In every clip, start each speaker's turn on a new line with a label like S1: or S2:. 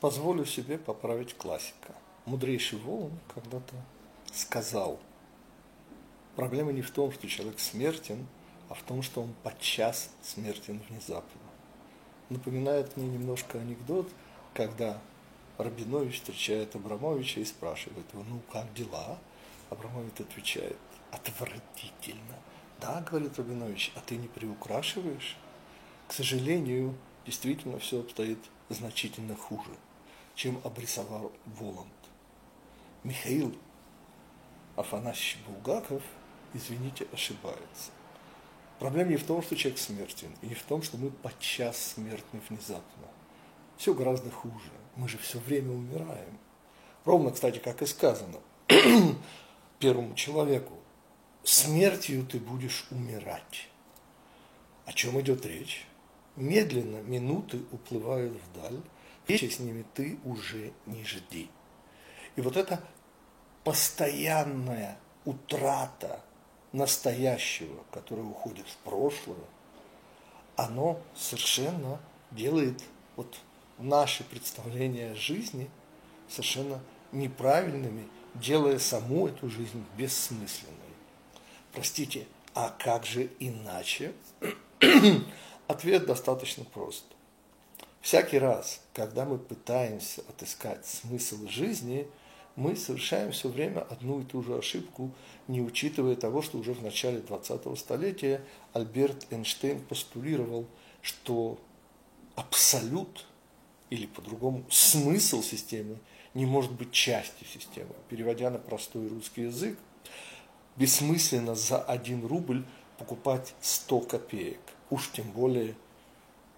S1: позволю себе поправить классика. Мудрейший Волан когда-то сказал, проблема не в том, что человек смертен, а в том, что он подчас смертен внезапно. Напоминает мне немножко анекдот, когда Рабинович встречает Абрамовича и спрашивает его, ну как дела? Абрамович отвечает, отвратительно. Да, говорит Рабинович, а ты не приукрашиваешь? К сожалению, действительно все обстоит значительно хуже, чем обрисовал Воланд. Михаил Афанасьевич Булгаков, извините, ошибается. Проблема не в том, что человек смертен, и не в том, что мы подчас смертны внезапно. Все гораздо хуже. Мы же все время умираем. Ровно, кстати, как и сказано первому человеку, смертью ты будешь умирать. О чем идет речь? Медленно минуты уплывают вдаль, и с ними ты уже не жди. И вот эта постоянная утрата настоящего, которое уходит в прошлое, оно совершенно делает вот наши представления о жизни совершенно неправильными, делая саму эту жизнь бессмысленной. Простите, а как же иначе? Ответ достаточно прост. Всякий раз, когда мы пытаемся отыскать смысл жизни, мы совершаем все время одну и ту же ошибку, не учитывая того, что уже в начале 20-го столетия Альберт Эйнштейн постулировал, что абсолют или по-другому смысл системы не может быть частью системы. Переводя на простой русский язык, бессмысленно за один рубль покупать 100 копеек уж тем более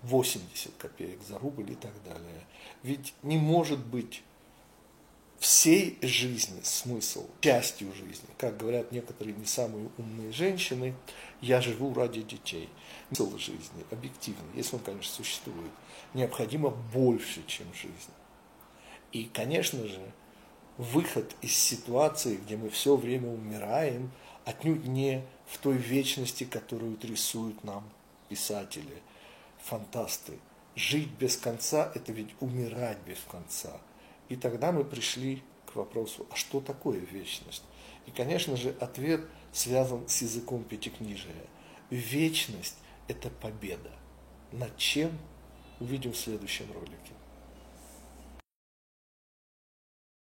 S1: 80 копеек за рубль и так далее. Ведь не может быть всей жизни смысл, частью жизни. Как говорят некоторые не самые умные женщины, я живу ради детей. Смысл жизни, объективно, если он, конечно, существует, необходимо больше, чем жизнь. И, конечно же, выход из ситуации, где мы все время умираем, отнюдь не в той вечности, которую рисуют нам писатели, фантасты. Жить без конца – это ведь умирать без конца. И тогда мы пришли к вопросу, а что такое вечность? И, конечно же, ответ связан с языком пятикнижия. Вечность – это победа. Над чем? Увидим в следующем ролике.